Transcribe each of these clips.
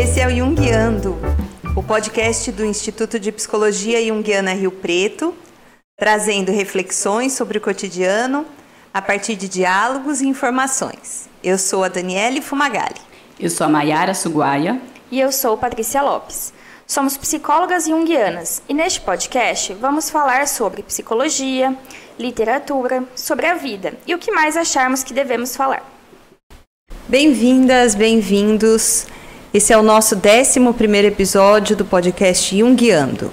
Esse é o Jungiando, o podcast do Instituto de Psicologia Jungiana Rio Preto, trazendo reflexões sobre o cotidiano a partir de diálogos e informações. Eu sou a Daniele Fumagalli. Eu sou a Maiara Suguaia. E eu sou Patrícia Lopes. Somos psicólogas junguianas e neste podcast vamos falar sobre psicologia, literatura, sobre a vida e o que mais acharmos que devemos falar. Bem-vindas, bem-vindos. Esse é o nosso 11 episódio do podcast Jungiando.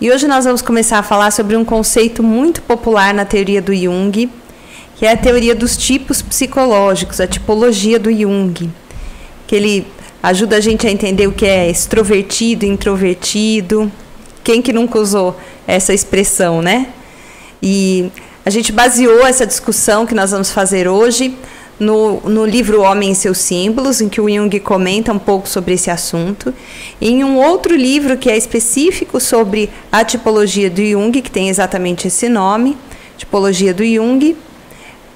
E hoje nós vamos começar a falar sobre um conceito muito popular na teoria do Jung, que é a teoria dos tipos psicológicos, a tipologia do Jung, que ele ajuda a gente a entender o que é extrovertido, introvertido. Quem que nunca usou essa expressão, né? E a gente baseou essa discussão que nós vamos fazer hoje no, no livro Homem e seus Símbolos, em que o Jung comenta um pouco sobre esse assunto, em um outro livro que é específico sobre a tipologia do Jung, que tem exatamente esse nome, Tipologia do Jung,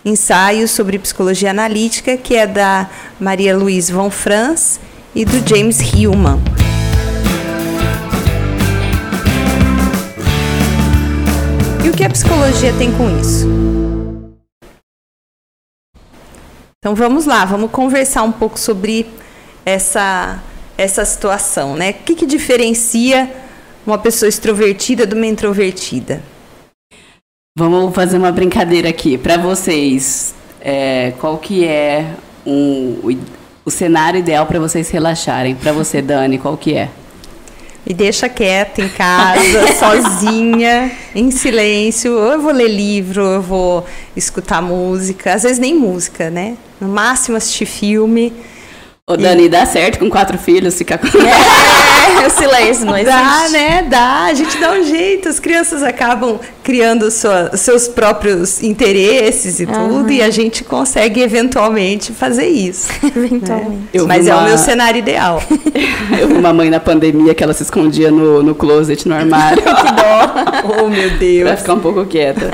Ensaios sobre Psicologia Analítica, que é da Maria Louise von Franz e do James Hillman. E o que a psicologia tem com isso? Então vamos lá, vamos conversar um pouco sobre essa, essa situação, né? O que, que diferencia uma pessoa extrovertida de uma introvertida? Vamos fazer uma brincadeira aqui. Para vocês, é, qual que é um, o, o cenário ideal para vocês relaxarem? Para você, Dani, qual que é? Me deixa quieta em casa, sozinha, em silêncio. Ou eu vou ler livro, eu vou escutar música. Às vezes nem música, né? No máximo assistir filme. Ô, Dani, e... dá certo com quatro filhos ficar com. É, o silêncio não existe. Dá, né? Dá. A gente dá um jeito. As crianças acabam criando sua, seus próprios interesses e uhum. tudo, e a gente consegue eventualmente fazer isso. eventualmente. Mas é o meu cenário ideal. Eu vi uma mãe na pandemia que ela se escondia no, no closet, no armário. que dó. Oh, meu Deus. Pra ficar um pouco quieta.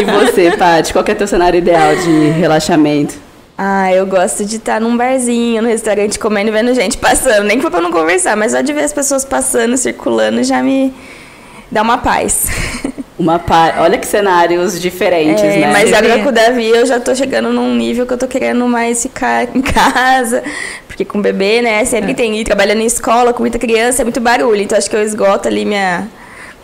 E você, Paty, qual é o teu cenário ideal de relaxamento? Ah, eu gosto de estar num barzinho, no restaurante, comendo e vendo gente passando. Nem que for pra não conversar, mas só de ver as pessoas passando, circulando, já me dá uma paz. Uma paz. Olha que cenários diferentes, é, né? Mas agora com o Davi eu já tô chegando num nível que eu tô querendo mais ficar em casa. Porque com o bebê, né, sempre é. tem trabalhando em escola, com muita criança, é muito barulho. Então acho que eu esgoto ali minha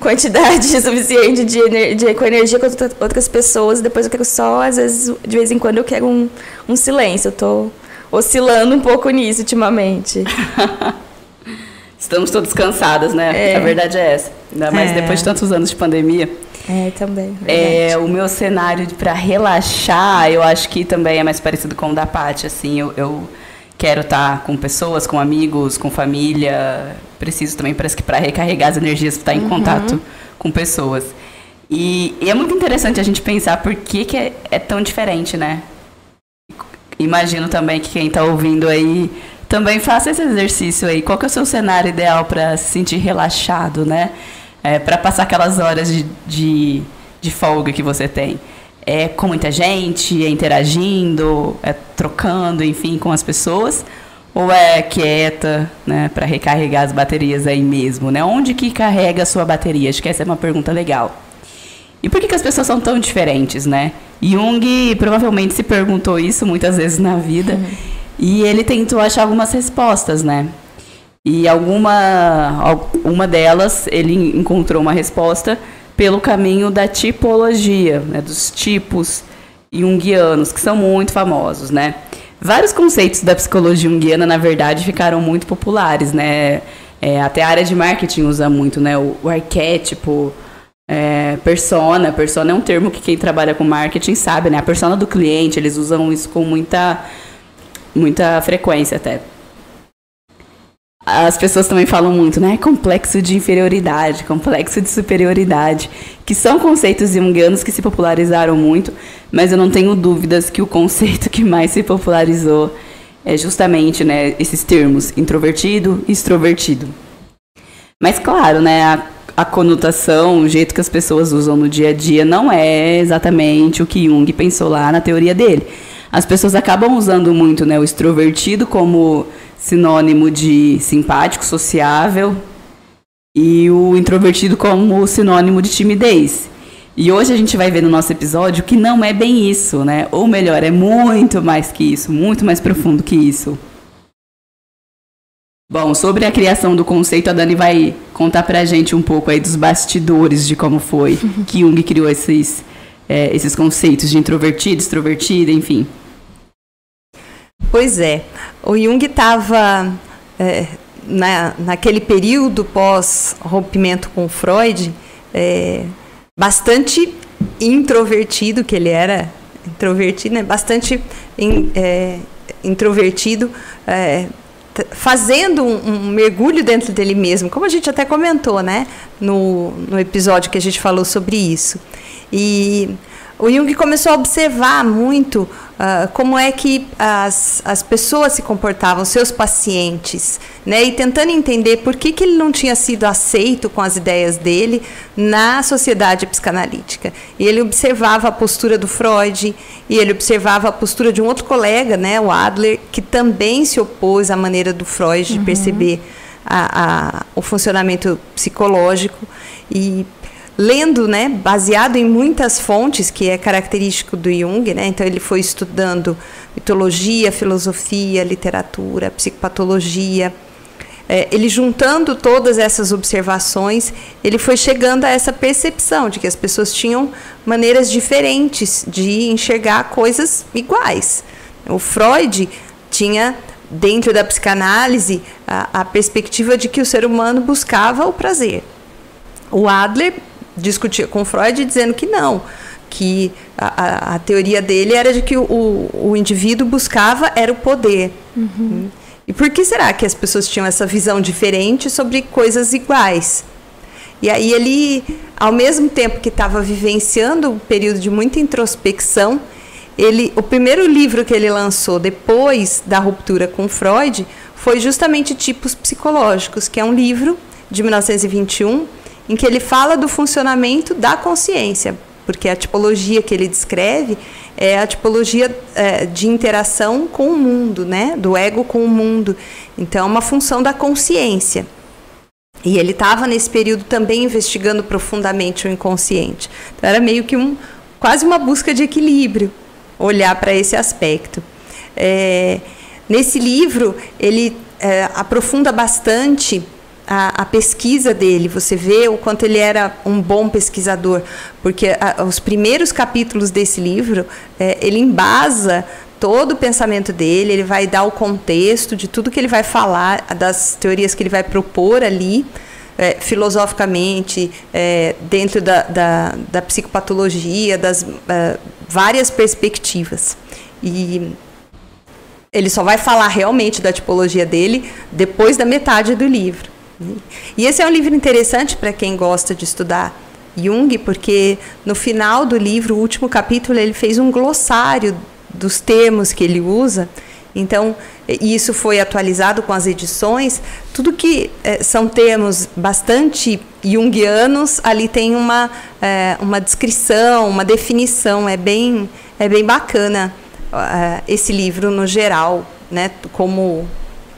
quantidade suficiente de, de, com energia com outras pessoas. Depois eu quero só, às vezes, de vez em quando eu quero um, um silêncio. Eu tô oscilando um pouco nisso ultimamente. Estamos todos cansadas, né? É. A verdade é essa. Ainda mais é. depois de tantos anos de pandemia. É, também. É, o meu cenário para relaxar, eu acho que também é mais parecido com o da Paty, assim, eu, eu quero estar tá com pessoas, com amigos, com família. Preciso também, parece que para recarregar as energias, estar em uhum. contato com pessoas. E, e, é muito interessante a gente pensar por que, que é, é tão diferente, né? Imagino também que quem está ouvindo aí também faça esse exercício aí. Qual que é o seu cenário ideal para se sentir relaxado, né? É, para passar aquelas horas de, de, de folga que você tem é com muita gente, é interagindo, é trocando, enfim, com as pessoas, ou é quieta, né, para recarregar as baterias aí mesmo, né? Onde que carrega a sua bateria? Acho que essa é uma pergunta legal. E por que, que as pessoas são tão diferentes, né? Jung provavelmente se perguntou isso muitas vezes na vida uhum. e ele tentou achar algumas respostas, né? E alguma uma delas ele encontrou uma resposta pelo caminho da tipologia, né, dos tipos junguianos, que são muito famosos, né? Vários conceitos da psicologia junguiana, na verdade, ficaram muito populares, né? É, até a área de marketing usa muito, né? O, o arquétipo, é, persona. Persona é um termo que quem trabalha com marketing sabe, né? A persona do cliente, eles usam isso com muita, muita frequência até as pessoas também falam muito, né? Complexo de inferioridade, complexo de superioridade, que são conceitos jungianos que se popularizaram muito, mas eu não tenho dúvidas que o conceito que mais se popularizou é justamente, né, esses termos introvertido e extrovertido. Mas claro, né, a, a conotação, o jeito que as pessoas usam no dia a dia não é exatamente o que Jung pensou lá na teoria dele. As pessoas acabam usando muito, né, o extrovertido como sinônimo de simpático, sociável, e o introvertido como sinônimo de timidez. E hoje a gente vai ver no nosso episódio que não é bem isso, né? Ou melhor, é muito mais que isso, muito mais profundo que isso. Bom, sobre a criação do conceito, a Dani vai contar pra gente um pouco aí dos bastidores de como foi que Jung criou esses, é, esses conceitos de introvertido, extrovertido, enfim. Pois é, o Jung estava é, na, naquele período pós-rompimento com Freud, é, bastante introvertido, que ele era introvertido, né? bastante in, é, introvertido, é, fazendo um, um, mergulho dentro dele mesmo, como a gente até comentou, né, no, no episódio que a gente falou sobre isso. E o Jung começou a observar muito uh, como é que as, as pessoas se comportavam, seus pacientes, né? E tentando entender por que, que ele não tinha sido aceito com as ideias dele na sociedade psicanalítica. E ele observava a postura do Freud, e ele observava a postura de um outro colega, né, o Adler, que também se opôs à maneira do Freud de uhum. perceber a, a, o funcionamento psicológico. E lendo, né, baseado em muitas fontes, que é característico do Jung, né? Então ele foi estudando mitologia, filosofia, literatura, psicopatologia. É, ele juntando todas essas observações, ele foi chegando a essa percepção de que as pessoas tinham maneiras diferentes de enxergar coisas iguais. O Freud tinha dentro da psicanálise a, a perspectiva de que o ser humano buscava o prazer. O Adler discutia com Freud dizendo que não, que a, a teoria dele era de que o, o indivíduo buscava era o poder. Uhum. E por que será que as pessoas tinham essa visão diferente sobre coisas iguais? E aí ele, ao mesmo tempo que estava vivenciando um período de muita introspecção, ele, o primeiro livro que ele lançou depois da ruptura com Freud foi justamente Tipos Psicológicos, que é um livro de 1921 em que ele fala do funcionamento da consciência, porque a tipologia que ele descreve é a tipologia é, de interação com o mundo, né? do ego com o mundo. Então, é uma função da consciência. E ele estava nesse período também investigando profundamente o inconsciente. Então, era meio que um, quase uma busca de equilíbrio olhar para esse aspecto. É, nesse livro, ele é, aprofunda bastante a, a, pesquisa dele, você vê o quanto ele era um bom pesquisador, porque a, os primeiros capítulos desse livro, é, ele embasa todo o pensamento dele, ele vai dar o contexto de tudo que ele vai falar, das teorias que ele vai propor ali, é, filosoficamente, é, dentro da, da, da, psicopatologia, das é, várias perspectivas. E ele só vai falar realmente da tipologia dele depois da metade do livro. E esse é um livro interessante para quem gosta de estudar Jung, porque no final do livro, o último capítulo, ele fez um glossário dos termos que ele usa. Então, isso foi atualizado com as edições. Tudo que é, são termos bastante junguianos, ali tem uma, é, uma descrição, uma definição. É bem, é bem bacana é, esse livro no geral, né? como,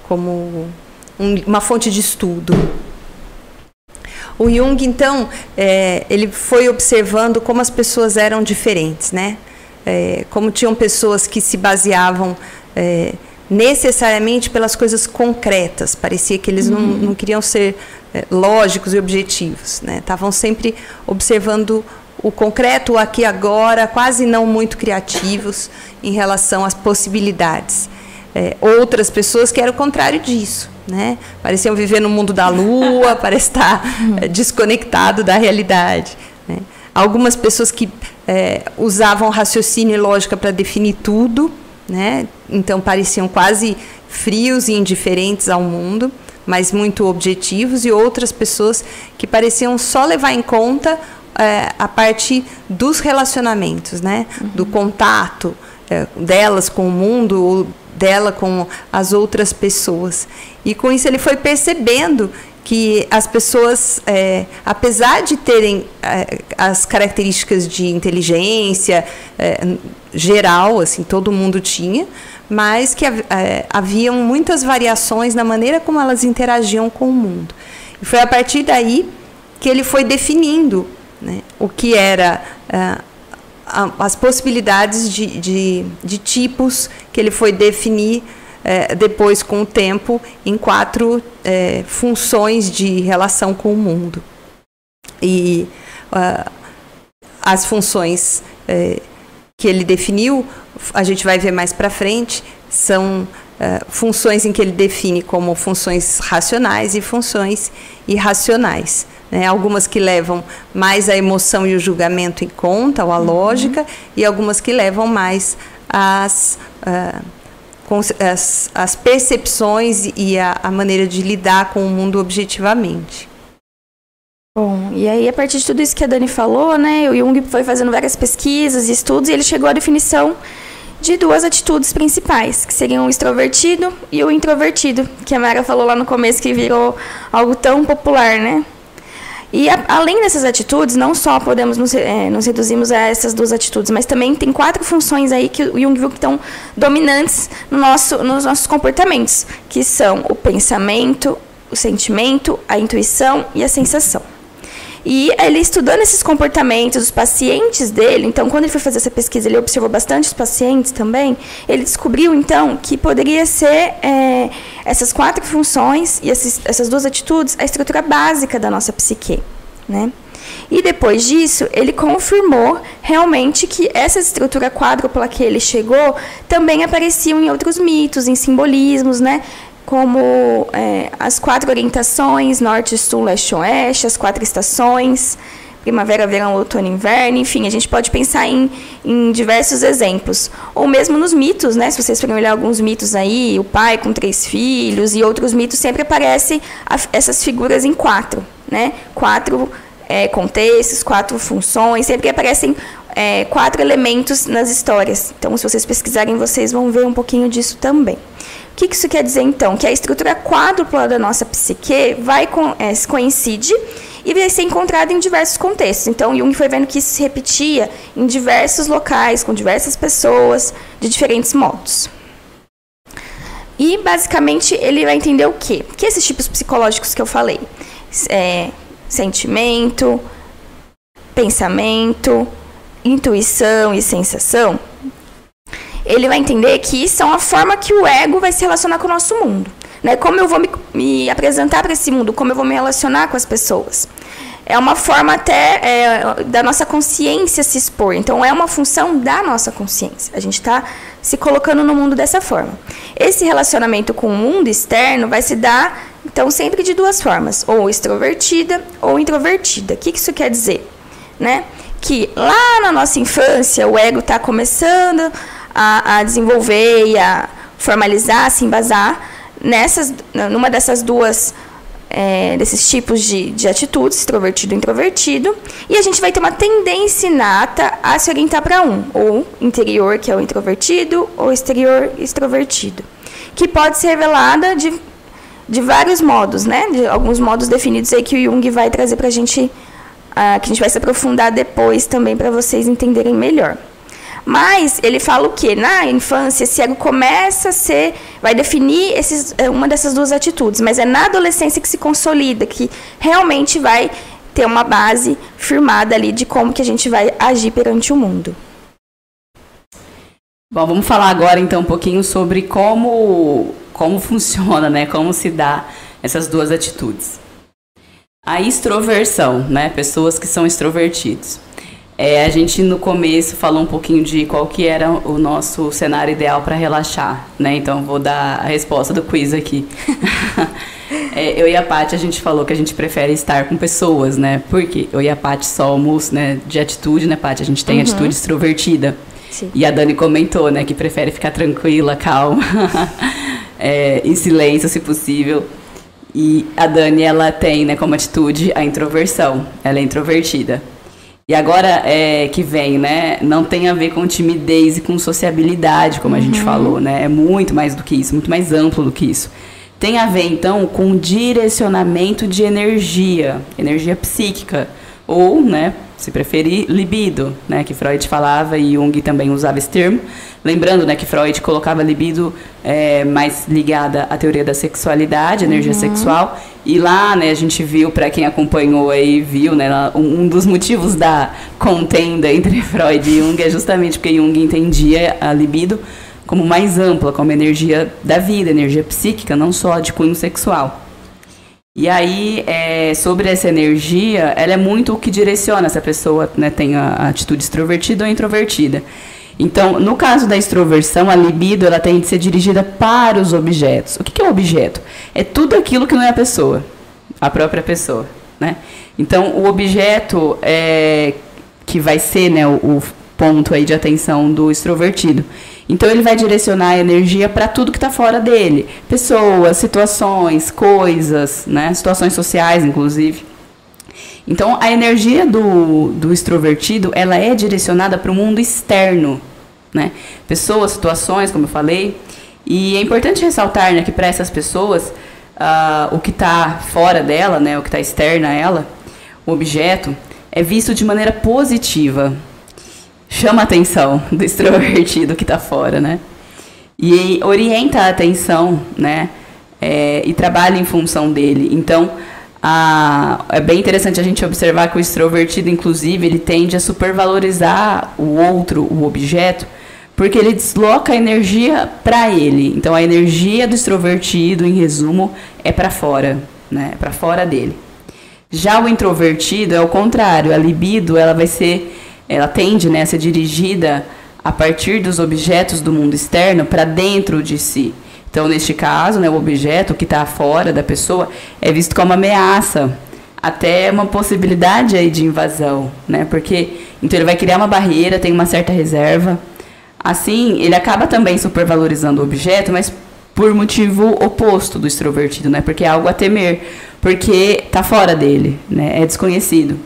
como um, uma fonte de estudo. O Jung, então, é, ele foi observando como as pessoas eram diferentes, né? É, como tinham pessoas que se baseavam é, necessariamente pelas coisas concretas. Parecia que eles uhum. não, não, queriam ser é, lógicos e objetivos, né? Estavam sempre observando o concreto, o aqui e agora, quase não muito criativos em relação às possibilidades. É, outras pessoas que eram o contrário disso né? Pareciam viver no mundo da lua, parece estar é, desconectado da realidade. Né? Algumas pessoas que é, usavam raciocínio e lógica para definir tudo, né? Então pareciam quase frios e indiferentes ao mundo, mas muito objetivos, e outras pessoas que pareciam só levar em conta é, a parte dos relacionamentos, né? Uhum. Do contato é, delas com o mundo, dela com as outras pessoas. E com isso ele foi percebendo que as pessoas, é, apesar de terem é, as características de inteligência é, geral, assim, todo mundo tinha, mas que é, haviam muitas variações na maneira como elas interagiam com o mundo. E foi a partir daí que ele foi definindo né, o que era é, as possibilidades de, de, de tipos que ele foi definir é, depois, com o tempo, em quatro é, funções de relação com o mundo. E uh, as funções é, que ele definiu, a gente vai ver mais para frente, são uh, funções em que ele define como funções racionais e funções irracionais. Né? Algumas que levam mais a emoção e o julgamento em conta, ou a uhum. lógica, e algumas que levam mais as. Uh, as, as percepções e a, a maneira de lidar com o mundo objetivamente. Bom, e aí a partir de tudo isso que a Dani falou, né, o Jung foi fazendo várias pesquisas e estudos e ele chegou à definição de duas atitudes principais, que seriam o extrovertido e o introvertido, que a Mara falou lá no começo que virou algo tão popular, né? E a, além dessas atitudes, não só podemos nos, é, nos a essas duas atitudes, mas também tem quatro funções aí que o Jung viu que estão dominantes no nosso, nos nossos comportamentos, que são o pensamento, o sentimento, a intuição e a sensação. E ele estudando esses comportamentos dos pacientes dele, então quando ele foi fazer essa pesquisa, ele observou bastante os pacientes também, ele descobriu então que poderia ser é, essas quatro funções e esses, essas duas atitudes a estrutura básica da nossa psique. Né? E depois disso, ele confirmou realmente que essa estrutura quádrupla que ele chegou também apareciam em outros mitos, em simbolismos, né? Como é, as quatro orientações, norte, sul, leste, oeste, as quatro estações, primavera, verão, outono, inverno, enfim, a gente pode pensar em, em diversos exemplos. Ou mesmo nos mitos, né? Se vocês forem olhar alguns mitos aí, o pai com três filhos e outros mitos, sempre aparecem essas figuras em quatro, né? Quatro é, contextos, quatro funções, sempre aparecem é, quatro elementos nas histórias. Então, se vocês pesquisarem, vocês vão ver um pouquinho disso também que, que isso quer dizer, então? Que a estrutura quádrupla da nossa psique vai com, é, coincide e vai ser encontrada em diversos contextos. Então, Jung foi vendo que isso se repetia em diversos locais, com diversas pessoas, de diferentes modos. E, basicamente, ele vai entender o quê? Que esses tipos psicológicos que eu falei, é, sentimento, pensamento, intuição e sensação, ele vai entender que isso é uma forma que o ego vai se relacionar com o nosso mundo. Né? Como eu vou me, me apresentar para esse mundo, como eu vou me relacionar com as pessoas. É uma forma até é, da nossa consciência se expor. Então, é uma função da nossa consciência. A gente está se colocando no mundo dessa forma. Esse relacionamento com o mundo externo vai se dar, então, sempre de duas formas: ou extrovertida ou introvertida. O que isso quer dizer? Né? Que lá na nossa infância, o ego está começando a, a desenvolver e a formalizar, se embasar nessas, numa dessas duas é, desses tipos de, de atitudes, extrovertido e introvertido, e a gente vai ter uma tendência inata a se orientar para um, ou interior, que é o introvertido, ou exterior, extrovertido, que pode ser revelada de, de vários modos, né? De alguns modos definidos aí que o Jung vai trazer para a gente, uh, que a gente vai se aprofundar depois também para vocês entenderem melhor. Mas ele fala o quê? Na infância, esse ego começa a ser, vai definir esses, é, uma dessas duas atitudes, mas é na adolescência que se consolida, que realmente vai ter uma base firmada ali de como que a gente vai agir perante o mundo. Bom, vamos falar agora então um pouquinho sobre como como funciona, né? Como se dá essas duas atitudes. A extroversão, né? Pessoas que são extrovertidos. É, a gente no começo falou um pouquinho de qual que era o nosso cenário ideal para relaxar, né? Então vou dar a resposta do quiz aqui. é, eu e a Paty a gente falou que a gente prefere estar com pessoas, né? Porque eu e a Paty somos, né, de atitude, né, Paty? A gente tem uhum. atitude extrovertida. Sim. E a Dani comentou, né, que prefere ficar tranquila, calma, é, em silêncio, se possível. E a Dani, ela tem, né, como atitude a introversão. Ela é introvertida. E agora é, que vem, né? Não tem a ver com timidez e com sociabilidade, como a gente uhum. falou, né? É muito mais do que isso, muito mais amplo do que isso. tem a ver então com direcionamento de energia, energia psíquica, ou, né, se preferir, libido, né, que Freud falava e Jung também usava esse termo. Lembrando, né, que Freud colocava libido é, mais ligada à teoria da sexualidade, energia uhum. sexual, e lá, né, a gente viu, para quem acompanhou aí, viu, né, um dos motivos da contenda entre Freud e Jung é justamente porque Jung entendia a libido como mais ampla, como energia da vida, energia psíquica, não só de cunho sexual. E aí, é, sobre essa energia, ela é muito o que direciona se a pessoa né, tem a atitude extrovertida ou introvertida. Então, no caso da extroversão, a libido ela tem de ser dirigida para os objetos. O que, que é objeto? É tudo aquilo que não é a pessoa, a própria pessoa. Né? Então, o objeto é, que vai ser né, o, o ponto aí de atenção do extrovertido. Então ele vai direcionar a energia para tudo que está fora dele, pessoas, situações, coisas, né? situações sociais, inclusive. Então a energia do, do extrovertido ela é direcionada para o mundo externo, né? Pessoas, situações, como eu falei. E é importante ressaltar né, que para essas pessoas uh, o que está fora dela, né, o que está externo a ela, o objeto, é visto de maneira positiva chama a atenção do extrovertido que está fora, né? E orienta a atenção, né? É, e trabalha em função dele. Então, a, é bem interessante a gente observar que o extrovertido, inclusive, ele tende a supervalorizar o outro, o objeto, porque ele desloca a energia para ele. Então, a energia do extrovertido, em resumo, é para fora, né? É para fora dele. Já o introvertido é o contrário. A libido, ela vai ser ela tende né, a ser dirigida a partir dos objetos do mundo externo para dentro de si. Então, neste caso, né, o objeto que está fora da pessoa é visto como ameaça, até uma possibilidade aí de invasão, né? Porque então ele vai criar uma barreira, tem uma certa reserva. Assim, ele acaba também supervalorizando o objeto, mas por motivo oposto do extrovertido, né? Porque é algo a temer, porque está fora dele, né? É desconhecido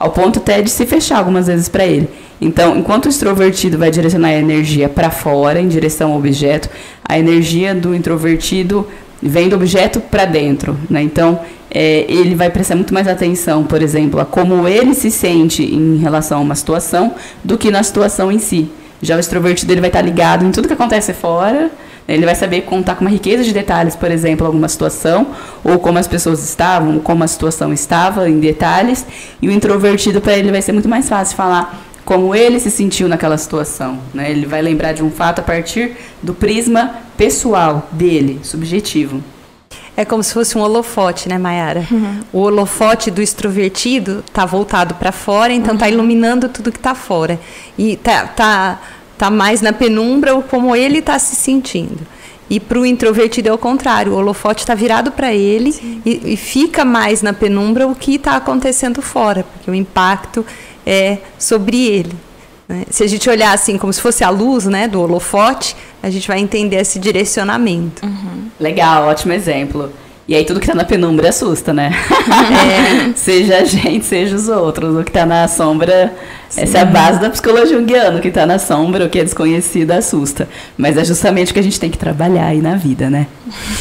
ao ponto até de se fechar algumas vezes para ele. Então, enquanto o extrovertido vai direcionar a energia para fora, em direção ao objeto, a energia do introvertido vem do objeto para dentro. Né? Então, é, ele vai prestar muito mais atenção, por exemplo, a como ele se sente em relação a uma situação do que na situação em si. Já o extrovertido ele vai estar ligado em tudo que acontece fora ele vai saber contar com uma riqueza de detalhes, por exemplo, alguma situação, ou como as pessoas estavam, como a situação estava em detalhes. E o introvertido, para ele, vai ser muito mais fácil falar como ele se sentiu naquela situação. Né? Ele vai lembrar de um fato a partir do prisma pessoal dele, subjetivo. É como se fosse um holofote, né, Mayara? Uhum. O holofote do extrovertido está voltado para fora, então está uhum. iluminando tudo que está fora. E tá, tá está mais na penumbra ou como ele está se sentindo. E para o introvertido é o contrário, o holofote está virado para ele e, e, fica mais na penumbra o que está acontecendo fora, porque o impacto é sobre ele. Né? Se a gente olhar assim como se fosse a luz né, do holofote, a gente vai entender esse direcionamento. Uhum. Legal, ótimo exemplo. E aí tudo que tá na penumbra assusta, né? É. seja a gente, seja os outros. O que tá na sombra, Sim. essa é a base da psicologia junguiana. O que tá na sombra, o que é desconhecido, assusta. Mas é justamente o que a gente tem que trabalhar aí na vida, né?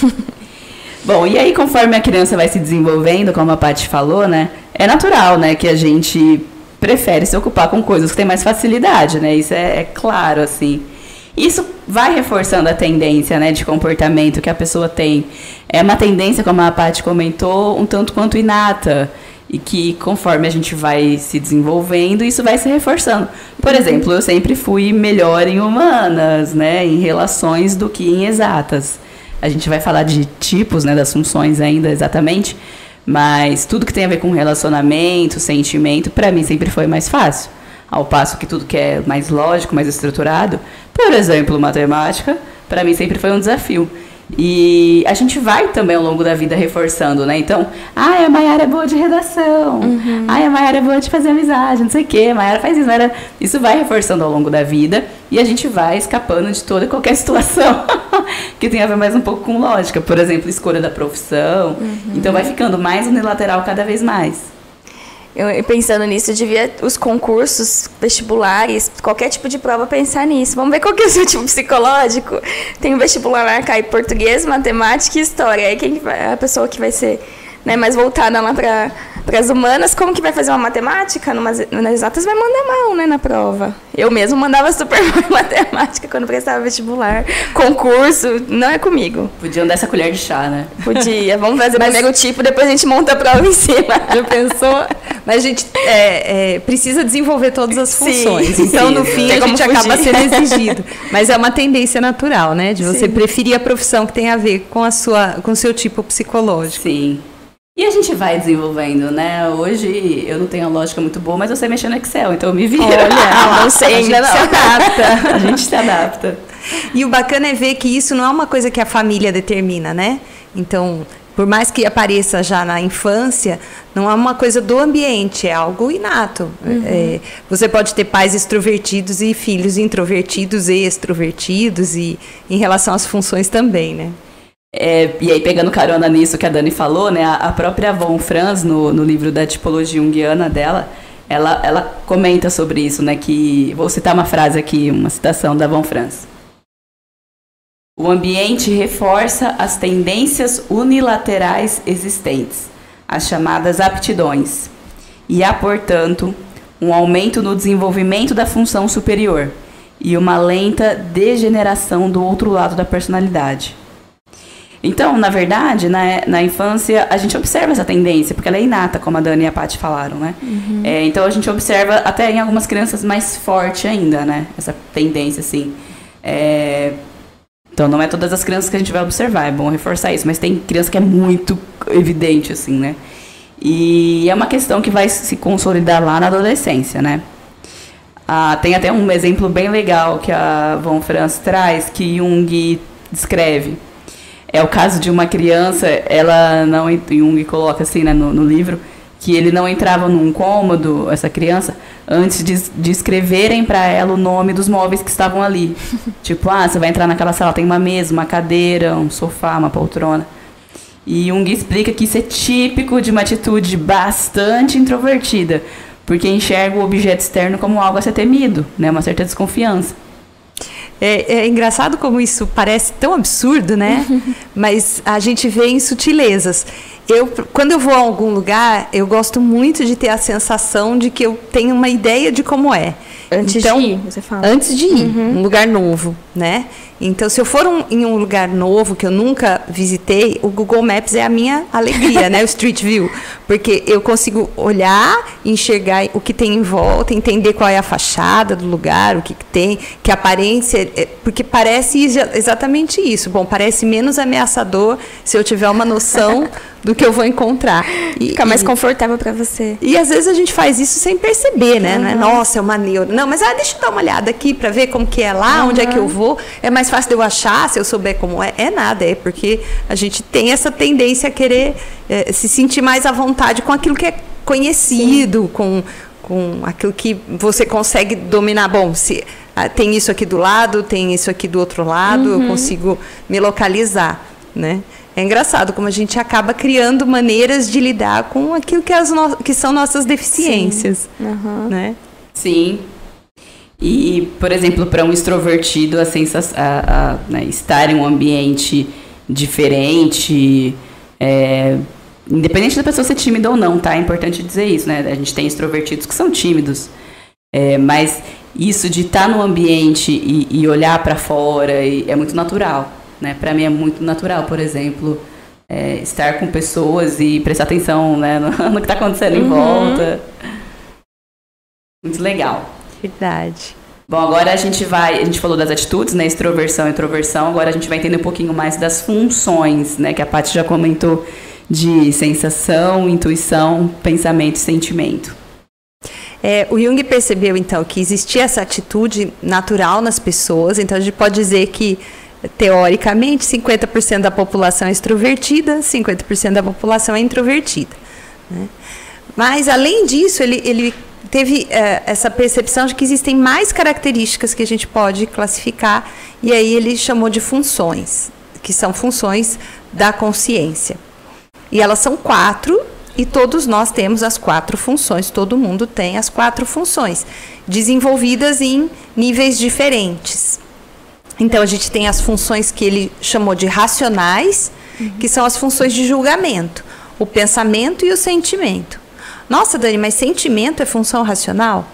Bom, e aí conforme a criança vai se desenvolvendo, como a Paty falou, né? É natural, né, que a gente prefere se ocupar com coisas que têm mais facilidade, né? Isso é, é claro, assim. Isso vai reforçando a tendência né, de comportamento que a pessoa tem. É uma tendência, como a Paty comentou, um tanto quanto inata. E que conforme a gente vai se desenvolvendo, isso vai se reforçando. Por uhum. exemplo, eu sempre fui melhor em humanas, né, em relações, do que em exatas. A gente vai falar de tipos, né, das funções ainda exatamente, mas tudo que tem a ver com relacionamento, sentimento, para mim sempre foi mais fácil. Ao passo que tudo que é mais lógico, mais estruturado, por exemplo, matemática, para mim sempre foi um desafio. E a gente vai também ao longo da vida reforçando, né? Então, ah, a Mayara é boa de redação. Uhum. Ah, a Mayara é boa de fazer amizade, não sei o quê. A Mayara faz isso, Mayara... Isso vai reforçando ao longo da vida e a gente vai escapando de toda e qualquer situação que tem a ver mais um pouco com lógica. Por exemplo, escolha da profissão. Uhum. Então, vai ficando mais unilateral cada vez mais. Eu, pensando nisso, devia os concursos vestibulares, qualquer tipo de prova pensar nisso. Vamos ver qual que é o seu tipo psicológico. Tem um vestibular lá, cai português, matemática e história. Aí quem a pessoa que vai ser né, mais voltada lá para para as humanas, como que vai fazer uma matemática? Numas, nas exatas vai mandar mal, né, na prova. Eu mesmo mandava super mal em matemática quando prestava vestibular. Concurso, não é comigo. Podiam dar essa colher de chá, né? Podia. Vamos fazer Mas... primeiro tipo, depois a gente monta a prova em cima. Já pensou? Mas a gente é, é, precisa desenvolver todas as funções. Sim, então, sim, no fim, a gente acaba sendo exigido. Mas é uma tendência natural, né? De você sim. preferir a profissão que tem a ver com a sua, com o seu tipo psicológico. Sim. E a gente vai desenvolvendo, né? Hoje eu não tenho a lógica muito boa, mas eu sei mexer no Excel, então eu me viro. Olha, não sei ainda não. se adapta. a gente se adapta. E o bacana é ver que isso não é uma coisa que a família determina, né? Então, por mais que apareça já na infância, não é uma coisa do ambiente, é algo inato. Uhum. É, você pode ter pais extrovertidos e filhos introvertidos e extrovertidos, e em relação às funções também, né? É, e aí, pegando carona nisso que a Dani falou, né, a, própria Von Franz, no, no livro da tipologia junguiana dela, ela, ela comenta sobre isso, né, que, vou citar uma frase aqui, uma citação da Von Franz. O ambiente reforça as tendências unilaterais existentes, as chamadas aptidões, e há, portanto, um aumento no desenvolvimento da função superior e uma lenta degeneração do outro lado da personalidade. Então, na verdade, na, na infância, a gente observa essa tendência, porque ela é inata, como a Dani e a Paty falaram, né? Uhum. É, então, a gente observa até em algumas crianças mais forte ainda, né? Essa tendência, assim. É, então, não é todas as crianças que a gente vai observar, é bom reforçar isso, mas tem criança que é muito evidente, assim, né? E é uma questão que vai se consolidar lá na adolescência, né? Ah, tem até um exemplo bem legal que a Von Franz traz, que Jung descreve é o caso de uma criança, ela não. Jung coloca assim né, no, no livro, que ele não entrava num cômodo, essa criança, antes de, de escreverem para ela o nome dos móveis que estavam ali. tipo, ah, você vai entrar naquela sala, tem uma mesa, uma cadeira, um sofá, uma poltrona. E Jung explica que isso é típico de uma atitude bastante introvertida, porque enxerga o objeto externo como algo a ser temido, né, uma certa desconfiança. É, é, engraçado como isso parece tão absurdo, né? Mas a gente vê em sutilezas. Eu, quando eu vou a algum lugar, eu gosto muito de ter a sensação de que eu tenho uma ideia de como é. Antes então, de ir, você fala. Antes de ir, uhum. um lugar novo, né? Então, se eu for um, em um lugar novo que eu nunca visitei, o Google Maps é a minha alegria, né? O Street View. Porque eu consigo olhar, enxergar o que tem em volta, entender qual é a fachada do lugar, o que, que tem, que aparência. É, porque parece exatamente isso. Bom, parece menos ameaçador se eu tiver uma noção do que eu vou encontrar. E, Fica mais e, confortável para você. E às vezes a gente faz isso sem perceber, né? Uhum. Nossa, é uma neura. Não, mas ah, deixa eu dar uma olhada aqui para ver como que é lá, uhum. onde é que eu vou. É mais fácil de eu achar se eu souber como é. É nada, é porque a gente tem essa tendência a querer é, se sentir mais à vontade com aquilo que é conhecido, com, com aquilo que você consegue dominar. Bom, se tem isso aqui do lado, tem isso aqui do outro lado, uhum. eu consigo me localizar, né? É engraçado como a gente acaba criando maneiras de lidar com aquilo que, as no... que são nossas deficiências, Sim. Uhum. né? Sim. E, por exemplo, para um extrovertido, a sensação, a, a, né, estar em um ambiente diferente, é, independente da pessoa ser tímida ou não, tá? É importante dizer isso, né? A gente tem extrovertidos que são tímidos, é, mas isso de estar no ambiente e, e olhar para fora e, é muito natural. Né? Para mim é muito natural, por exemplo, é, estar com pessoas e prestar atenção né, no, no que está acontecendo uhum. em volta. Muito legal. Verdade. Bom, agora a gente vai, a gente falou das atitudes, né, extroversão e introversão, agora a gente vai entender um pouquinho mais das funções, né, que a Paty já comentou de sensação, intuição, pensamento e sentimento. É, o Jung percebeu então que existia essa atitude natural nas pessoas, então a gente pode dizer que teoricamente, 50% da população é extrovertida, 50% da população é introvertida. Né? Mas, além disso, ele, ele teve é, essa percepção de que existem mais características que a gente pode classificar, e aí ele chamou de funções, que são funções da consciência. E elas são quatro, e todos nós temos as quatro funções, todo mundo tem as quatro funções, desenvolvidas em níveis diferentes. Então a gente tem as funções que ele chamou de racionais, que são as funções de julgamento, o pensamento e o sentimento. Nossa, Dani, mas sentimento é função racional?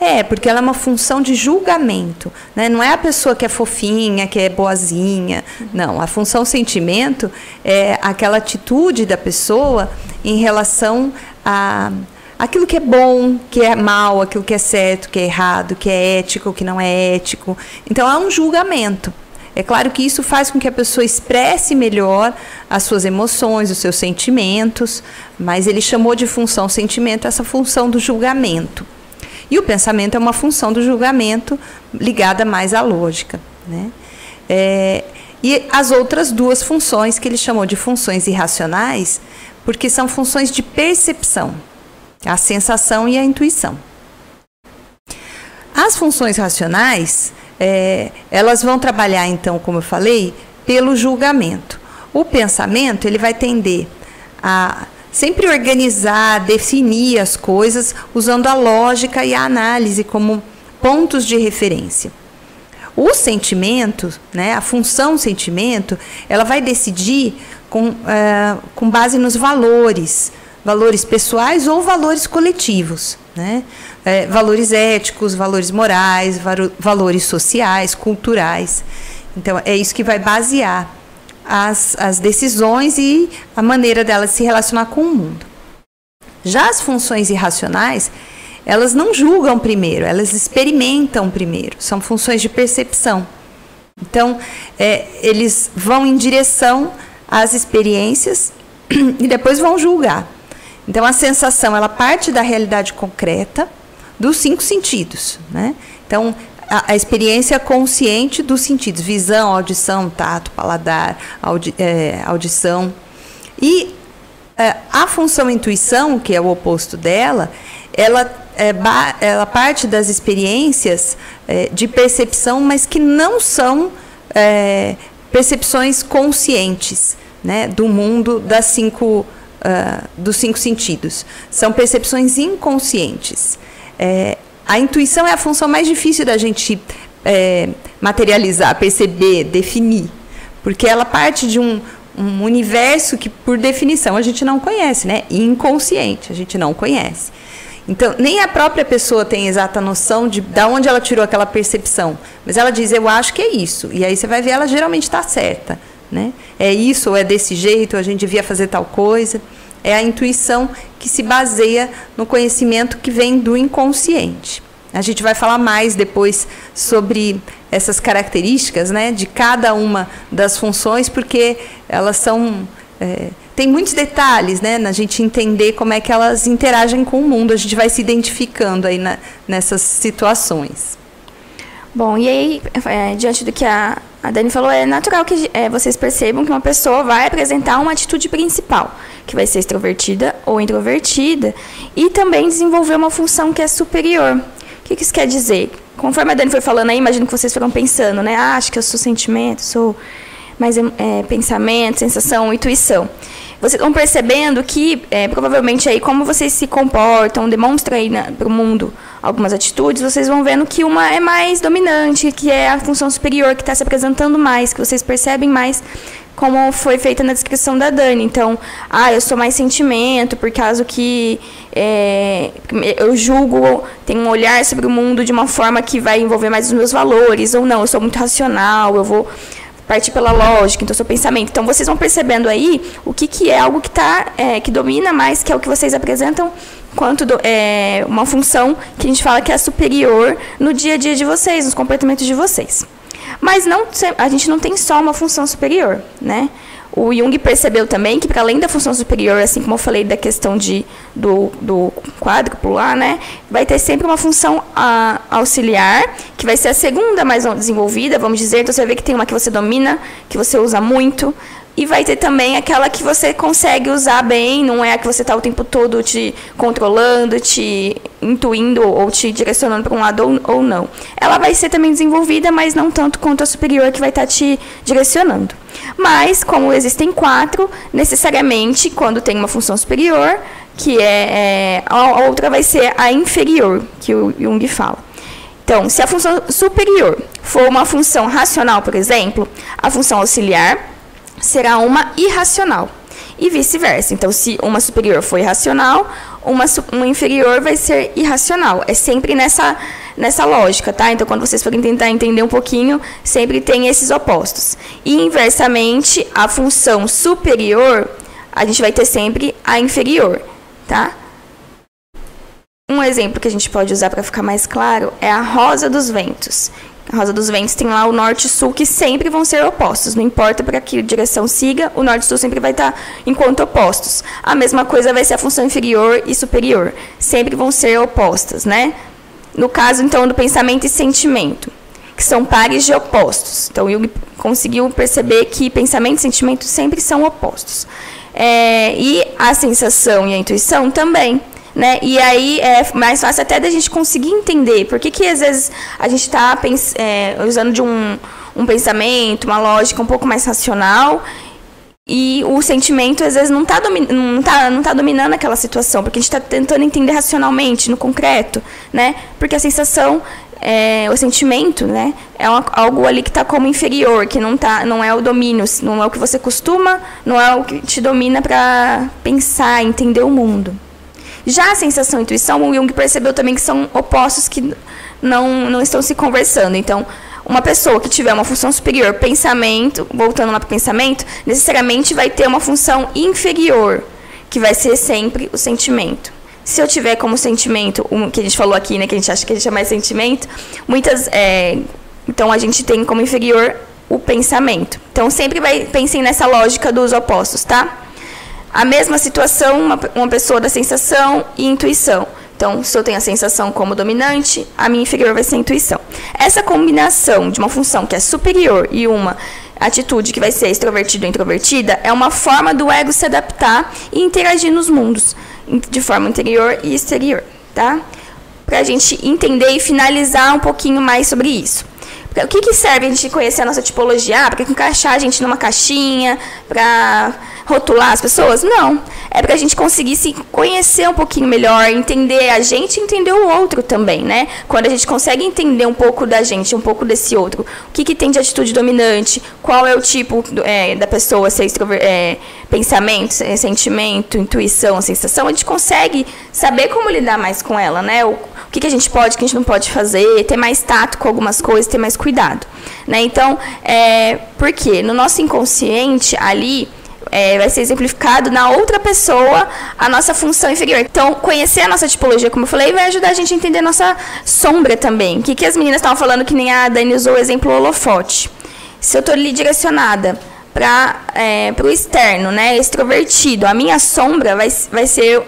É, porque ela é uma função de julgamento. Né? Não é a pessoa que é fofinha, que é boazinha. Não, a função sentimento é aquela atitude da pessoa em relação a aquilo que é bom, que é mal, aquilo que é certo, que é errado, que é ético, que não é ético. Então é um julgamento. É claro que isso faz com que a pessoa expresse melhor as suas emoções, os seus sentimentos, mas ele chamou de função sentimento essa função do julgamento. E o pensamento é uma função do julgamento ligada mais à lógica. Né? É, e as outras duas funções que ele chamou de funções irracionais, porque são funções de percepção, a sensação e a intuição. As funções racionais, é, elas vão trabalhar, então, como eu falei, pelo julgamento. O pensamento ele vai tender a sempre organizar, definir as coisas usando a lógica e a análise como pontos de referência. O sentimento, né, a função sentimento, ela vai decidir com, uh, com base nos valores, valores pessoais ou valores coletivos, né? É, valores éticos, valores morais, valores sociais, culturais. Então, é isso que vai basear as, as decisões e a maneira dela se relacionar com o mundo. Já as funções irracionais, elas não julgam primeiro, elas experimentam primeiro, são funções de percepção. Então, é, eles vão em direção às experiências e depois vão julgar. Então, a sensação, ela parte da realidade concreta dos cinco sentidos. Né? Então, a, a, experiência consciente dos sentidos, visão, audição, tato, paladar, audi, é, audição. E é, a função intuição, que é o oposto dela, ela, é, ela parte das experiências é, de percepção, mas que não são é, percepções conscientes né, do mundo das cinco, uh, dos cinco sentidos. São percepções inconscientes. É, a intuição é a função mais difícil da gente é, materializar, perceber, definir, porque ela parte de um, um universo que, por definição, a gente não conhece, né? Inconsciente, a gente não conhece. Então, nem a própria pessoa tem exata noção de, de onde ela tirou aquela percepção. Mas ela diz, eu acho que é isso. E aí você vai ver, ela geralmente está certa. Né? É isso, ou é desse jeito, ou a gente devia fazer tal coisa. É a intuição que se baseia no conhecimento que vem do inconsciente. A gente vai falar mais depois sobre essas características né, de cada uma das funções, porque elas são. É, tem muitos detalhes né, na gente entender como é que elas interagem com o mundo. A gente vai se identificando aí na, nessas situações. Bom, e aí, é, diante do que a, a Dani falou, é natural que é, vocês percebam que uma pessoa vai apresentar uma atitude principal, que vai ser extrovertida ou introvertida, e também desenvolver uma função que é superior. O que, que isso quer dizer? Conforme a Dani foi falando aí, imagino que vocês foram pensando, né? Ah, acho que eu sou sentimento, sou mais é, pensamento, sensação, intuição vocês vão percebendo que é, provavelmente aí como vocês se comportam, demonstram aí para o mundo algumas atitudes, vocês vão vendo que uma é mais dominante, que é a função superior que está se apresentando mais, que vocês percebem mais como foi feita na descrição da Dani. Então, ah, eu sou mais sentimento, por causa que é, eu julgo, tenho um olhar sobre o mundo de uma forma que vai envolver mais os meus valores, ou não, eu sou muito racional, eu vou partir pela lógica, então seu pensamento. Então vocês vão percebendo aí o que, que é algo que tá, é, que domina mais, que é o que vocês apresentam, quanto do, é, uma função que a gente fala que é superior no dia a dia de vocês, nos comportamentos de vocês. Mas não, a gente não tem só uma função superior, né? O Jung percebeu também que, para além da função superior, assim como eu falei da questão de, do, do quádruplo lá, né, vai ter sempre uma função a, auxiliar, que vai ser a segunda mais desenvolvida, vamos dizer. Então, você vai ver que tem uma que você domina, que você usa muito, e vai ter também aquela que você consegue usar bem, não é a que você está o tempo todo te controlando, te intuindo ou te direcionando para um lado ou, ou não. Ela vai ser também desenvolvida, mas não tanto quanto a superior que vai estar tá te direcionando. Mas, como existem quatro, necessariamente, quando tem uma função superior, que é, é a outra vai ser a inferior, que o Jung fala. Então, se a função superior for uma função racional, por exemplo, a função auxiliar será uma irracional. E vice-versa. Então, se uma superior for irracional, uma, uma inferior vai ser irracional. É sempre nessa, nessa lógica, tá? Então, quando vocês forem tentar entender um pouquinho, sempre tem esses opostos. E, inversamente, a função superior, a gente vai ter sempre a inferior, tá? Um exemplo que a gente pode usar para ficar mais claro é a rosa dos ventos. A rosa dos ventos tem lá o norte e sul que sempre vão ser opostos. Não importa para que direção siga, o norte e sul sempre vai estar enquanto opostos. A mesma coisa vai ser a função inferior e superior. Sempre vão ser opostas, né? No caso, então, do pensamento e sentimento, que são pares de opostos. Então, Jung conseguiu perceber que pensamento e sentimento sempre são opostos. É, e a sensação e a intuição também. Né? E aí é mais fácil até da gente conseguir entender por que, que às vezes a gente está é, usando de um, um pensamento, uma lógica um pouco mais racional e o sentimento às vezes não está não tá, não tá dominando aquela situação, porque a gente está tentando entender racionalmente, no concreto, né? Porque a sensação, é, o sentimento, né? É uma, algo ali que está como inferior, que não, tá, não é o domínio, não é o que você costuma, não é o que te domina para pensar, entender o mundo. Já a sensação e a intuição, o Jung percebeu também que são opostos que não, não estão se conversando. Então, uma pessoa que tiver uma função superior, pensamento, voltando lá para o pensamento, necessariamente vai ter uma função inferior, que vai ser sempre o sentimento. Se eu tiver como sentimento, o que a gente falou aqui, né, que a gente acha que a gente é mais sentimento, muitas. É, então a gente tem como inferior o pensamento. Então sempre vai pensem nessa lógica dos opostos, tá? A mesma situação, uma, uma pessoa da sensação e intuição. Então, se eu tenho a sensação como dominante, a minha inferior vai ser a intuição. Essa combinação de uma função que é superior e uma atitude que vai ser extrovertida ou introvertida é uma forma do ego se adaptar e interagir nos mundos, de forma interior e exterior, tá? Para a gente entender e finalizar um pouquinho mais sobre isso. O que, que serve a gente conhecer a nossa tipologia? Ah, para encaixar a gente numa caixinha, para rotular as pessoas? Não. É para a gente conseguir se conhecer um pouquinho melhor, entender a gente e entender o outro também, né? Quando a gente consegue entender um pouco da gente, um pouco desse outro, o que, que tem de atitude dominante, qual é o tipo é, da pessoa, se é, é pensamento, é sentimento, intuição, sensação, a gente consegue saber como lidar mais com ela, né? O, o que, que a gente pode, o que a gente não pode fazer, ter mais tato com algumas coisas, ter mais cuidado. Né? Então, é, porque no nosso inconsciente, ali, é, vai ser exemplificado na outra pessoa a nossa função inferior. Então, conhecer a nossa tipologia, como eu falei, vai ajudar a gente a entender a nossa sombra também. O que, que as meninas estavam falando, que nem a Dani usou o exemplo holofote. Se eu estou ali direcionada para é, o externo, né, extrovertido, a minha sombra vai, vai ser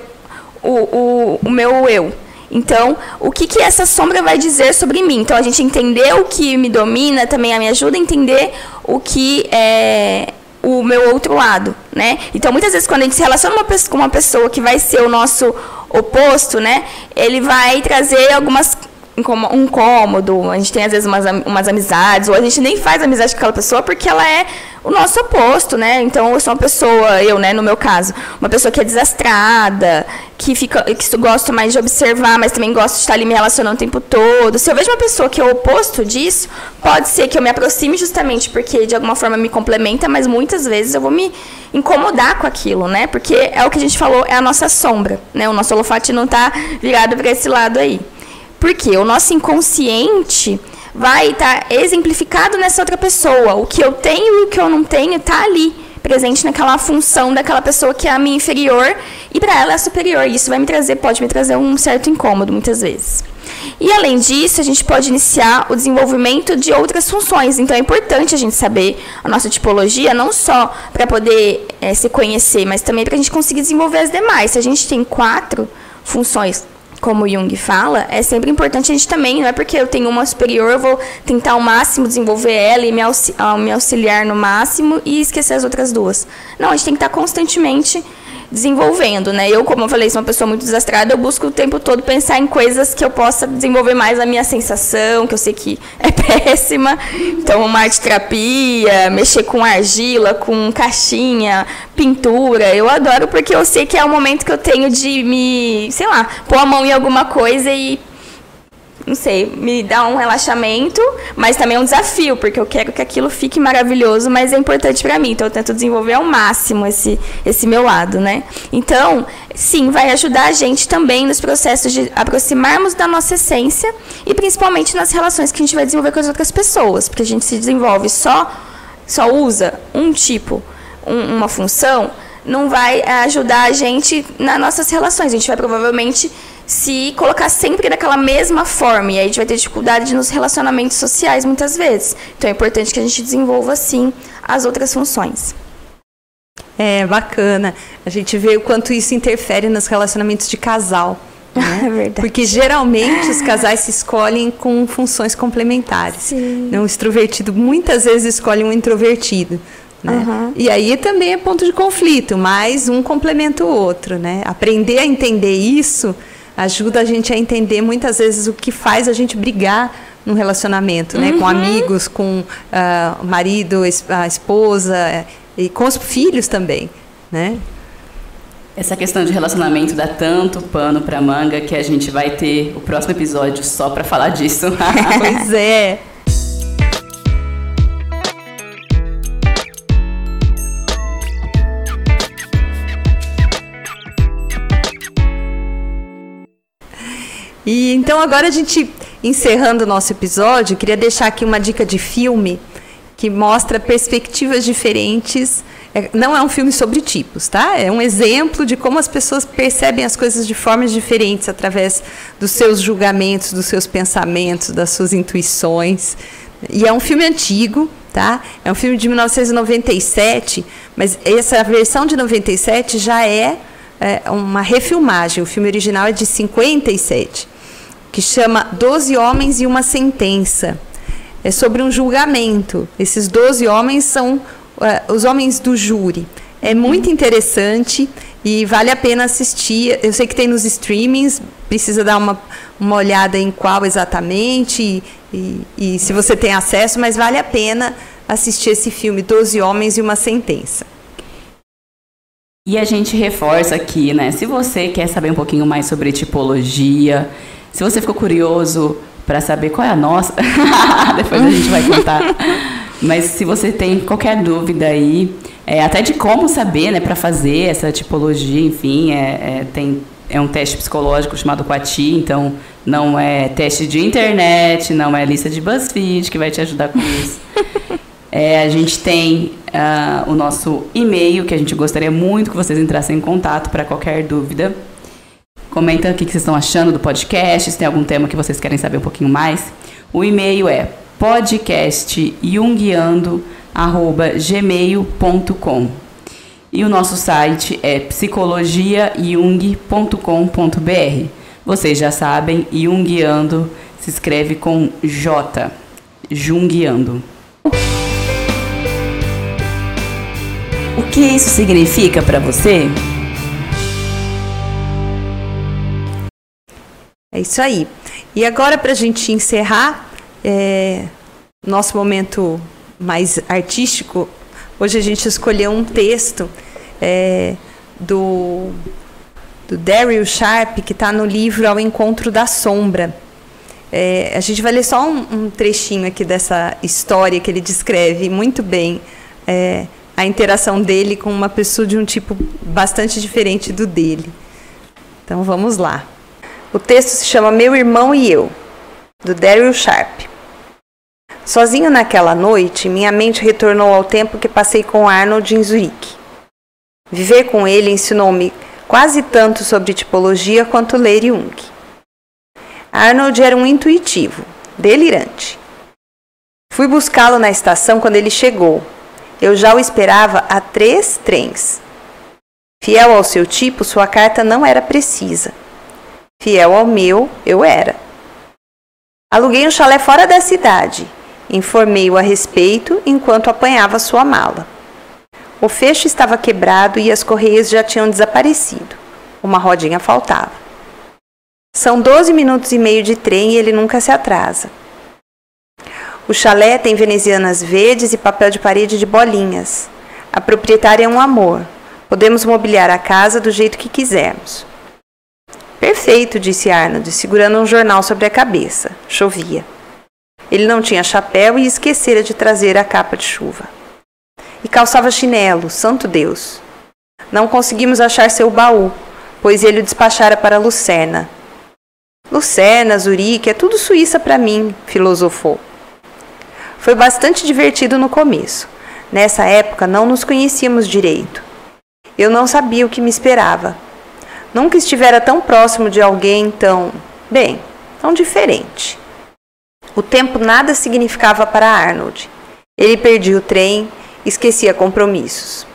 o, o, o meu eu. Então, o que, que essa sombra vai dizer sobre mim? Então, a gente entender o que me domina também me ajuda a entender o que é, o meu outro lado, né? Então, muitas vezes, quando a gente se relaciona uma com uma pessoa que vai ser o nosso oposto, né? Ele vai trazer algumas um cômodo, a gente tem às vezes umas, umas amizades, ou a gente nem faz amizade com aquela pessoa porque ela é o nosso oposto, né? Então eu sou uma pessoa, eu, né, no meu caso, uma pessoa que é desastrada, que fica, que gosto mais de observar, mas também gosto de estar ali me relacionando o tempo todo. Se eu vejo uma pessoa que é o oposto disso, pode ser que eu me aproxime justamente porque de alguma forma me complementa, mas muitas vezes eu vou me incomodar com aquilo, né? Porque é o que a gente falou, é a nossa sombra, né? O nosso holofote não está virado para esse lado aí. Porque o nosso inconsciente vai estar tá exemplificado nessa outra pessoa. O que eu tenho e o que eu não tenho está ali, presente naquela função daquela pessoa que é a minha inferior e para ela é superior. Isso vai me trazer, pode me trazer um certo incômodo muitas vezes. E além disso, a gente pode iniciar o desenvolvimento de outras funções. Então é importante a gente saber a nossa tipologia, não só para poder é, se conhecer, mas também para a gente conseguir desenvolver as demais. Se a gente tem quatro funções como Jung fala, é sempre importante a gente também, não é porque eu tenho uma superior, eu vou tentar ao máximo desenvolver ela e me, auxiliar no máximo e esquecer as outras duas. Não, a gente tem que estar constantemente desenvolvendo, né? Eu, como eu falei, sou uma pessoa muito desastrada, eu busco o tempo todo pensar em coisas que eu possa desenvolver mais a minha sensação, que eu sei que é péssima. Então, uma arte terapia, mexer com argila, com caixinha, pintura, eu adoro porque eu sei que é o momento que eu tenho de me, sei lá, pôr a mão em alguma coisa e não sei, me dá um relaxamento, mas também é um desafio, porque eu quero que aquilo fique maravilhoso, mas é importante para mim. Então eu tento desenvolver ao máximo esse, esse meu lado, né? Então, sim, vai ajudar a gente também nos processos de aproximarmos da nossa essência e principalmente nas relações que a gente vai desenvolver com as outras pessoas, porque a gente se desenvolve só só usa um tipo, um, uma função, não vai ajudar a gente nas nossas relações. A gente vai provavelmente se colocar sempre daquela mesma forma. E aí a gente vai ter dificuldade nos relacionamentos sociais muitas vezes. Então é importante que a gente desenvolva, sim, as outras funções. É bacana. A gente vê o quanto isso interfere nos relacionamentos de casal. Né? É verdade. Porque geralmente os casais se escolhem com funções complementares. Sim. Um extrovertido muitas vezes escolhe um introvertido. Né? Uhum. E aí também é ponto de conflito, mas um complementa o outro. Né? Aprender a entender isso ajuda a gente a entender muitas vezes o que faz a gente brigar no relacionamento, né? Com amigos, com o marido, a esposa eh, e com os filhos também, né? Essa questão de relacionamento dá tanto pano pra manga que a gente vai ter o próximo episódio só pra falar disso. pois é. E então agora a gente encerrando o nosso episódio, queria deixar aqui uma dica de filme que mostra perspectivas diferentes. É, não é um filme sobre tipos, tá? É um exemplo de como as pessoas percebem as coisas de formas diferentes através dos seus julgamentos, dos seus pensamentos, das suas intuições. E é um filme antigo, tá? É um filme de 1997, mas essa versão de 97 já é, é uma refilmagem. O filme original é de 57, que chama Doze Homens e uma Sentença. É sobre um julgamento. Esses 12 homens são uh, os homens do júri. É muito interessante e vale a pena assistir. Eu sei que tem nos streamings, precisa dar uma, uma olhada em qual exatamente e, e, e se você tem acesso, mas vale a pena assistir esse filme, Doze Homens e uma Sentença. E a gente reforça aqui, né? Se você quer saber um pouquinho mais sobre tipologia, se você ficou curioso para saber qual é a nossa, depois a gente vai contar. Mas se você tem qualquer dúvida aí, é, até de como saber, né, para fazer essa tipologia, enfim, é, é, tem, é um teste psicológico chamado Quati, então não é teste de internet, não é lista de BuzzFeed que vai te ajudar com isso. É, a gente tem uh, o nosso e-mail, que a gente gostaria muito que vocês entrassem em contato para qualquer dúvida. Comenta o que vocês estão achando do podcast, se tem algum tema que vocês querem saber um pouquinho mais. O e-mail é podcastjungiando.gmail.com E o nosso site é psicologiajung.com.br. Vocês já sabem, Jungiando se escreve com J. Jungiando. O que isso significa para você? É isso aí. E agora, para a gente encerrar é, nosso momento mais artístico, hoje a gente escolheu um texto é, do, do Daryl Sharp, que está no livro Ao Encontro da Sombra. É, a gente vai ler só um, um, trechinho aqui dessa história que ele descreve muito bem é, a interação dele com uma pessoa de um tipo bastante diferente do dele. Então vamos lá. O texto se chama Meu Irmão e Eu, do Daryl Sharp. Sozinho naquela noite, minha mente retornou ao tempo que passei com Arnold em Zurique. Viver com ele ensinou-me quase tanto sobre tipologia quanto ler Jung. Arnold era um intuitivo, delirante. Fui buscá-lo na estação quando ele chegou. Eu já o esperava a três trens. Fiel ao seu tipo, sua carta não era precisa. Fiel ao meu, eu era. Aluguei um chalé fora da cidade. Informei-o a respeito enquanto apanhava sua mala. O fecho estava quebrado e as correias já tinham desaparecido. Uma rodinha faltava. São 12 minutos e meio de trem e ele nunca se atrasa. O chalé tem venezianas verdes e papel de parede de bolinhas. A proprietária é um amor. Podemos mobiliar a casa do jeito que quisermos. Perfeito, disse Arnold, segurando um jornal sobre a cabeça. Chovia. Ele não tinha chapéu e esquecera de trazer a capa de chuva. E calçava chinelo, santo Deus. Não conseguimos achar seu baú, pois ele o despachara para Lucerna. Lucerna, Zurique, é tudo Suíça para mim, filosofou. Foi bastante divertido no começo. Nessa época não nos conhecíamos direito. Eu não sabia o que me esperava. Nunca estivera tão próximo de alguém tão, bem, tão diferente. O tempo nada significava para Arnold. Ele perdia o trem, esquecia compromissos.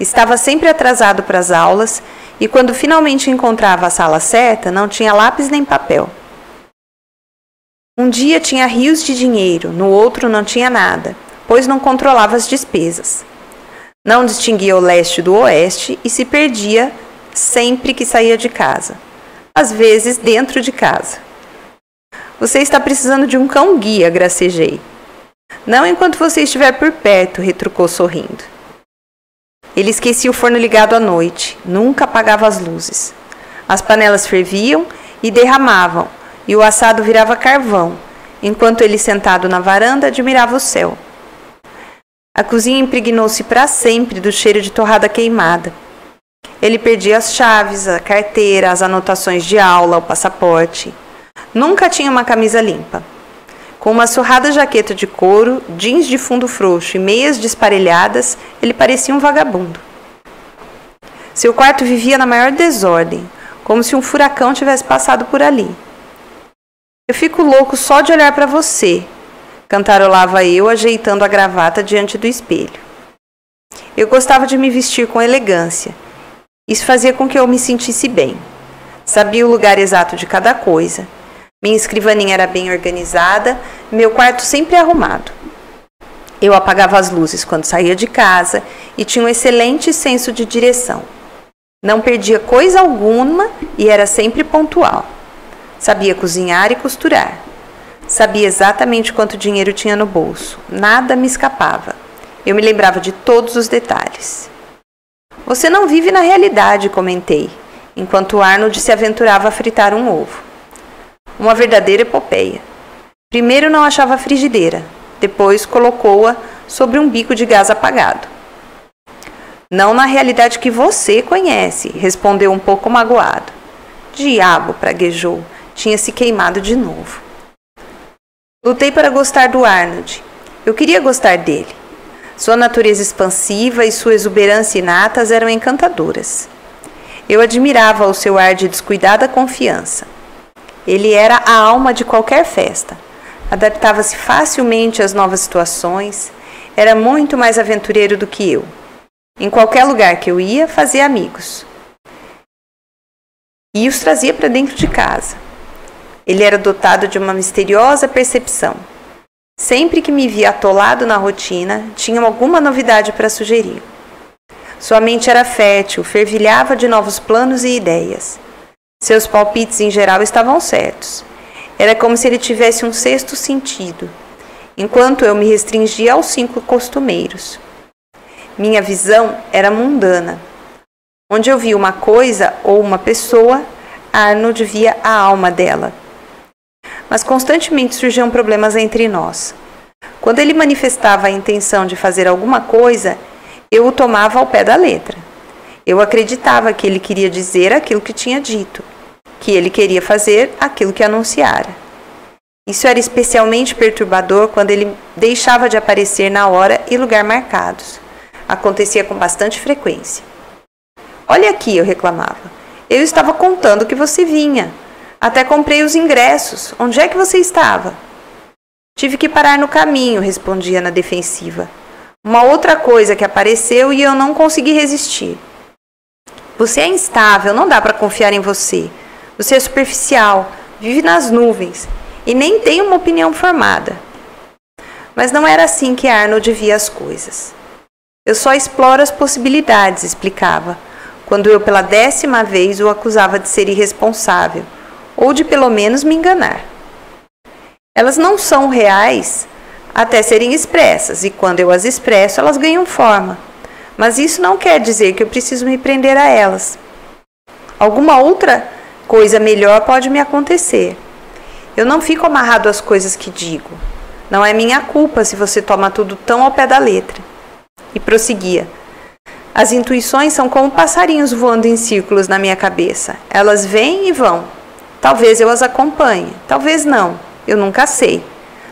Estava sempre atrasado para as aulas e, quando finalmente encontrava a sala certa, não tinha lápis nem papel. Um dia tinha rios de dinheiro, no outro não tinha nada, pois não controlava as despesas. Não distinguia o leste do oeste e se perdia sempre que saía de casa, às vezes dentro de casa. Você está precisando de um cão-guia, gracejei. Não enquanto você estiver por perto, retrucou sorrindo. Ele esquecia o forno ligado à noite, nunca apagava as luzes. As panelas ferviam e derramavam, e o assado virava carvão, enquanto ele sentado na varanda admirava o céu. A cozinha impregnou-se para sempre do cheiro de torrada queimada. Ele perdia as chaves, a carteira, as anotações de aula, o passaporte. Nunca tinha uma camisa limpa. Com uma surrada jaqueta de couro, jeans de fundo frouxo e meias desparelhadas, ele parecia um vagabundo. Seu quarto vivia na maior desordem, como se um furacão tivesse passado por ali. Eu fico louco só de olhar para você, cantarolava eu, ajeitando a gravata diante do espelho. Eu gostava de me vestir com elegância. Isso fazia com que eu me sentisse bem. Sabia o lugar exato de cada coisa minha escrivaninha era bem organizada, meu quarto sempre arrumado. Eu apagava as luzes quando saía de casa e tinha um excelente senso de direção. Não perdia coisa alguma e era sempre pontual. Sabia cozinhar e costurar. Sabia exatamente quanto dinheiro tinha no bolso. Nada me escapava. Eu me lembrava de todos os detalhes. Você não vive na realidade, comentei, enquanto Arnold se aventurava a fritar um ovo uma verdadeira epopeia. Primeiro não achava a frigideira, depois colocou-a sobre um bico de gás apagado. Não na realidade que você conhece, respondeu um pouco magoado. Diabo, praguejou, tinha se queimado de novo. Lutei para gostar do Arnold. Eu queria gostar dele. Sua natureza expansiva e sua exuberância inatas eram encantadoras. Eu admirava o seu ar de descuidada confiança. Ele era a alma de qualquer festa. Adaptava-se facilmente às novas situações, era muito mais aventureiro do que eu. Em qualquer lugar que eu ia, fazia amigos. E os trazia para dentro de casa. Ele era dotado de uma misteriosa percepção. Sempre que me via atolado na rotina, tinha alguma novidade para sugerir. Sua mente era fértil, fervilhava de novos planos e ideias. Seus palpites em geral estavam certos. Era como se ele tivesse um sexto sentido, enquanto eu me restringia aos cinco costumeiros. Minha visão era mundana. Onde eu via uma coisa ou uma pessoa, Arnold via a alma dela. Mas constantemente surgiam problemas entre nós. Quando ele manifestava a intenção de fazer alguma coisa, eu o tomava ao pé da letra. Eu acreditava que ele queria dizer aquilo que tinha dito, que ele queria fazer aquilo que anunciara. Isso era especialmente perturbador quando ele deixava de aparecer na hora e lugar marcados. Acontecia com bastante frequência. Olha aqui, eu reclamava. Eu estava contando que você vinha. Até comprei os ingressos. Onde é que você estava? Tive que parar no caminho, respondia na defensiva. Uma outra coisa que apareceu e eu não consegui resistir. Você é instável, não dá para confiar em você. Você é superficial, vive nas nuvens e nem tem uma opinião formada. Mas não era assim que Arnold via as coisas. Eu só exploro as possibilidades, explicava, quando eu pela décima vez o acusava de ser irresponsável, ou de pelo menos me enganar. Elas não são reais até serem expressas, e quando eu as expresso, elas ganham forma. Mas isso não quer dizer que eu preciso me prender a elas. Alguma outra coisa melhor pode me acontecer. Eu não fico amarrado às coisas que digo. Não é minha culpa se você toma tudo tão ao pé da letra. E prosseguia. As intuições são como passarinhos voando em círculos na minha cabeça. Elas vêm e vão. Talvez eu as acompanhe, talvez não. Eu nunca sei.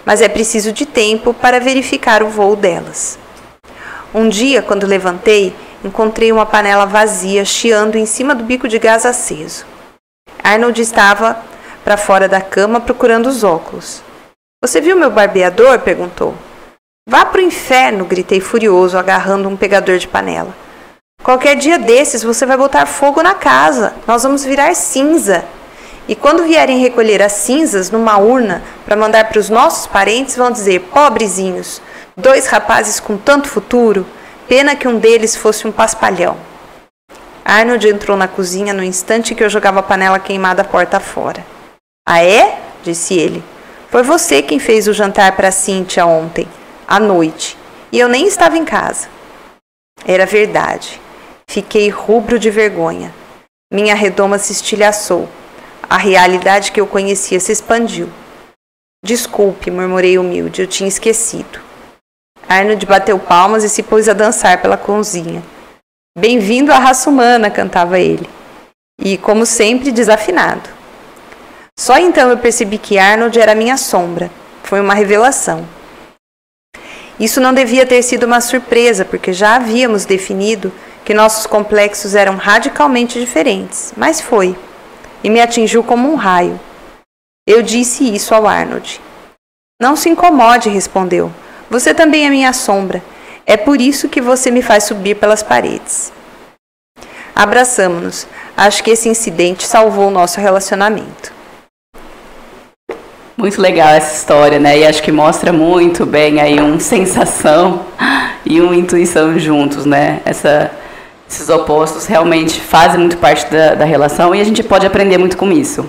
Mas é preciso de tempo para verificar o voo delas. Um dia, quando levantei, encontrei uma panela vazia chiando em cima do bico de gás aceso. Arnold estava para fora da cama procurando os óculos. Você viu meu barbeador? perguntou. Vá pro inferno! gritei furioso, agarrando um pegador de panela. Qualquer dia desses você vai botar fogo na casa. Nós vamos virar cinza. E quando vierem recolher as cinzas numa urna para mandar para os nossos parentes, vão dizer: pobrezinhos, dois rapazes com tanto futuro, pena que um deles fosse um paspalhão. Arnold entrou na cozinha no instante que eu jogava a panela queimada porta fora. Ah, é? disse ele. Foi você quem fez o jantar para Cíntia ontem, à noite, e eu nem estava em casa. Era verdade. Fiquei rubro de vergonha. Minha redoma se estilhaçou. A realidade que eu conhecia se expandiu. Desculpe, murmurei humilde, eu tinha esquecido. Arnold bateu palmas e se pôs a dançar pela cozinha. Bem-vindo à raça humana, cantava ele. E, como sempre, desafinado. Só então eu percebi que Arnold era minha sombra. Foi uma revelação. Isso não devia ter sido uma surpresa, porque já havíamos definido que nossos complexos eram radicalmente diferentes, mas foi. E me atingiu como um raio. Eu disse isso ao Arnold. Não se incomode, respondeu. Você também é minha sombra. É por isso que você me faz subir pelas paredes. Abraçamos-nos. Acho que esse incidente salvou o nosso relacionamento. Muito legal essa história, né? E acho que mostra muito bem aí um sensação e uma intuição juntos, né? Essa, esses opostos realmente fazem muito parte da, da relação e a gente pode aprender muito com isso.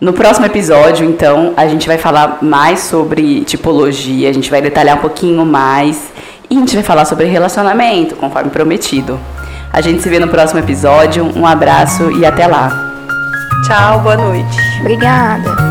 No próximo episódio, então, a gente vai falar mais sobre tipologia, a gente vai detalhar um pouquinho mais e a gente vai falar sobre relacionamento, conforme prometido. A gente se vê no próximo episódio. Um abraço e até lá. Tchau, boa noite. Obrigada.